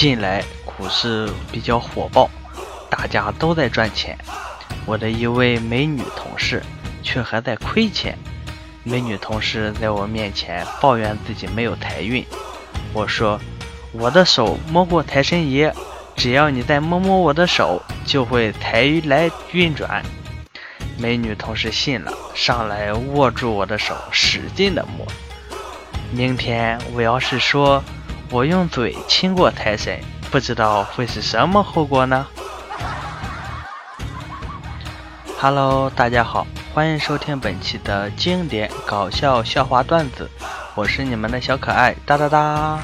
近来股市比较火爆，大家都在赚钱，我的一位美女同事却还在亏钱。美女同事在我面前抱怨自己没有财运，我说：“我的手摸过财神爷，只要你再摸摸我的手，就会财来运转。”美女同事信了，上来握住我的手，使劲的摸。明天我要是说。我用嘴亲过财神，不知道会是什么后果呢？Hello，大家好，欢迎收听本期的经典搞笑笑话段子，我是你们的小可爱哒哒哒。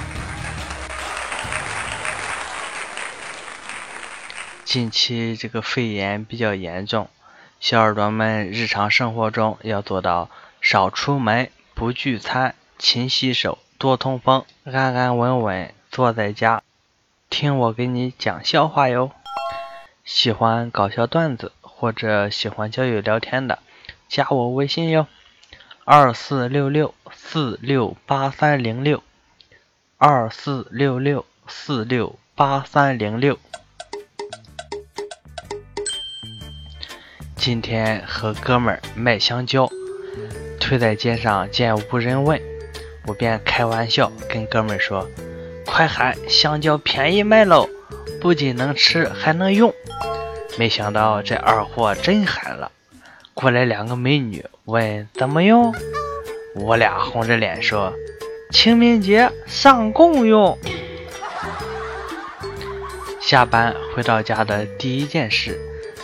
近期这个肺炎比较严重，小耳朵们日常生活中要做到少出门、不聚餐、勤洗手。多通风，安安稳稳坐在家，听我给你讲笑话哟。喜欢搞笑段子或者喜欢交友聊天的，加我微信哟，二四六六四六八三零六，二四六六四六八三零六。今天和哥们儿卖香蕉，推在街上见无人问。我便开玩笑跟哥们说：“快喊香蕉便宜卖喽，不仅能吃还能用。”没想到这二货真喊了，过来两个美女问怎么用，我俩红着脸说：“清明节上供用。”下班回到家的第一件事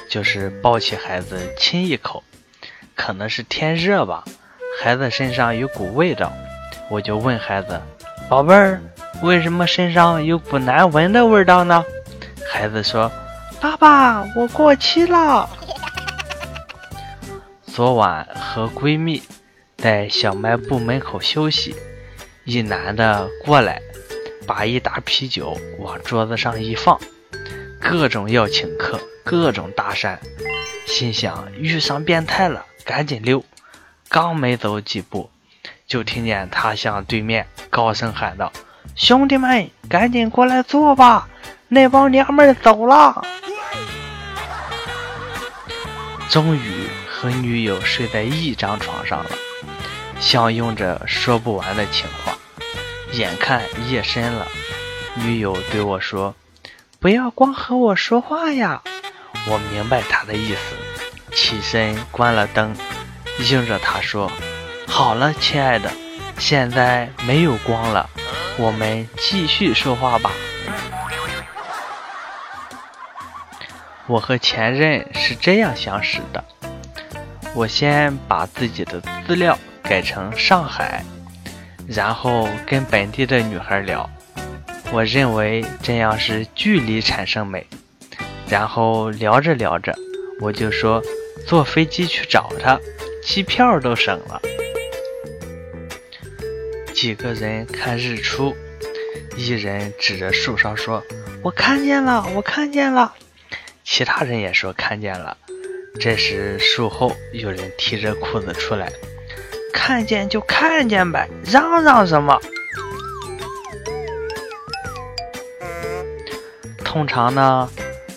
就是抱起孩子亲一口，可能是天热吧，孩子身上有股味道。我就问孩子：“宝贝儿，为什么身上有股难闻的味道呢？”孩子说：“爸爸，我过期了。”昨晚和闺蜜在小卖部门口休息，一男的过来，把一打啤酒往桌子上一放，各种要请客，各种搭讪，心想遇上变态了，赶紧溜。刚没走几步。就听见他向对面高声喊道：“兄弟们，赶紧过来坐吧，那帮娘们走了。”终于和女友睡在一张床上了，相拥着说不完的情话。眼看夜深了，女友对我说：“不要光和我说话呀。”我明白她的意思，起身关了灯，应着她说。好了，亲爱的，现在没有光了，我们继续说话吧。我和前任是这样相识的，我先把自己的资料改成上海，然后跟本地的女孩聊，我认为这样是距离产生美，然后聊着聊着，我就说坐飞机去找她，机票都省了。几个人看日出，一人指着树梢说：“我看见了，我看见了。”其他人也说看见了。这时树后有人提着裤子出来：“看见就看见呗，嚷嚷什么？”通常呢，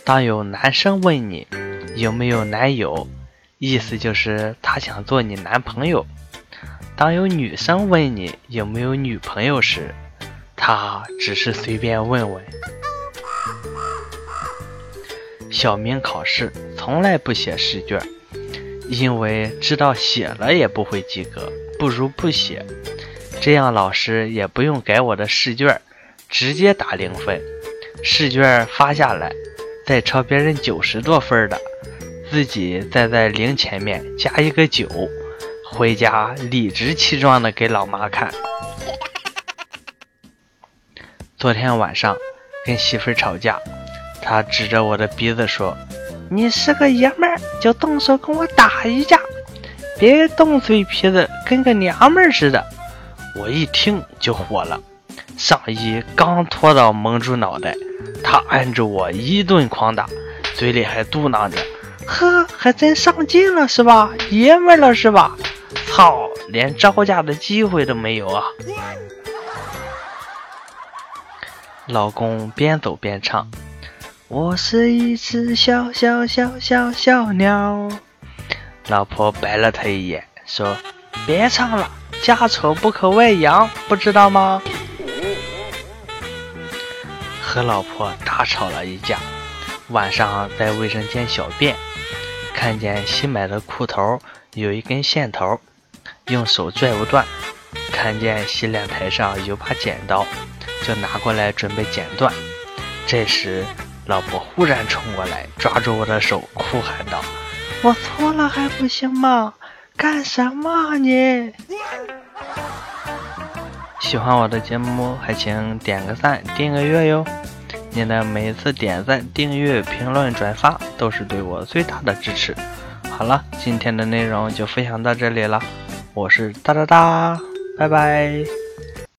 当有男生问你有没有男友，意思就是他想做你男朋友。当有女生问你有没有女朋友时，他只是随便问问。小明考试从来不写试卷，因为知道写了也不会及格，不如不写。这样老师也不用改我的试卷，直接打零分。试卷发下来，再抄别人九十多分的，自己再在零前面加一个九。回家理直气壮的给老妈看。昨天晚上跟媳妇吵架，她指着我的鼻子说：“你是个爷们儿，就动手跟我打一架，别动嘴皮子，跟个娘们儿似的。”我一听就火了，上衣刚脱到蒙住脑袋，她按住我一顿狂打，嘴里还嘟囔着：“呵，还真上劲了是吧？爷们了是吧？”操，连招架的机会都没有啊！老公边走边唱：“我是一只小小小小小鸟。”老婆白了他一眼，说：“别唱了，家丑不可外扬，不知道吗？”和老婆大吵了一架，晚上在卫生间小便，看见新买的裤头有一根线头，用手拽不断；看见洗脸台上有把剪刀。就拿过来准备剪断，这时老婆忽然冲过来，抓住我的手，哭喊道：“我错了还不行吗？干什么你？”喜欢我的节目，还请点个赞、订个阅哟！您的每一次点赞、订阅、评论、转发，都是对我最大的支持。好了，今天的内容就分享到这里了，我是哒哒哒，拜拜。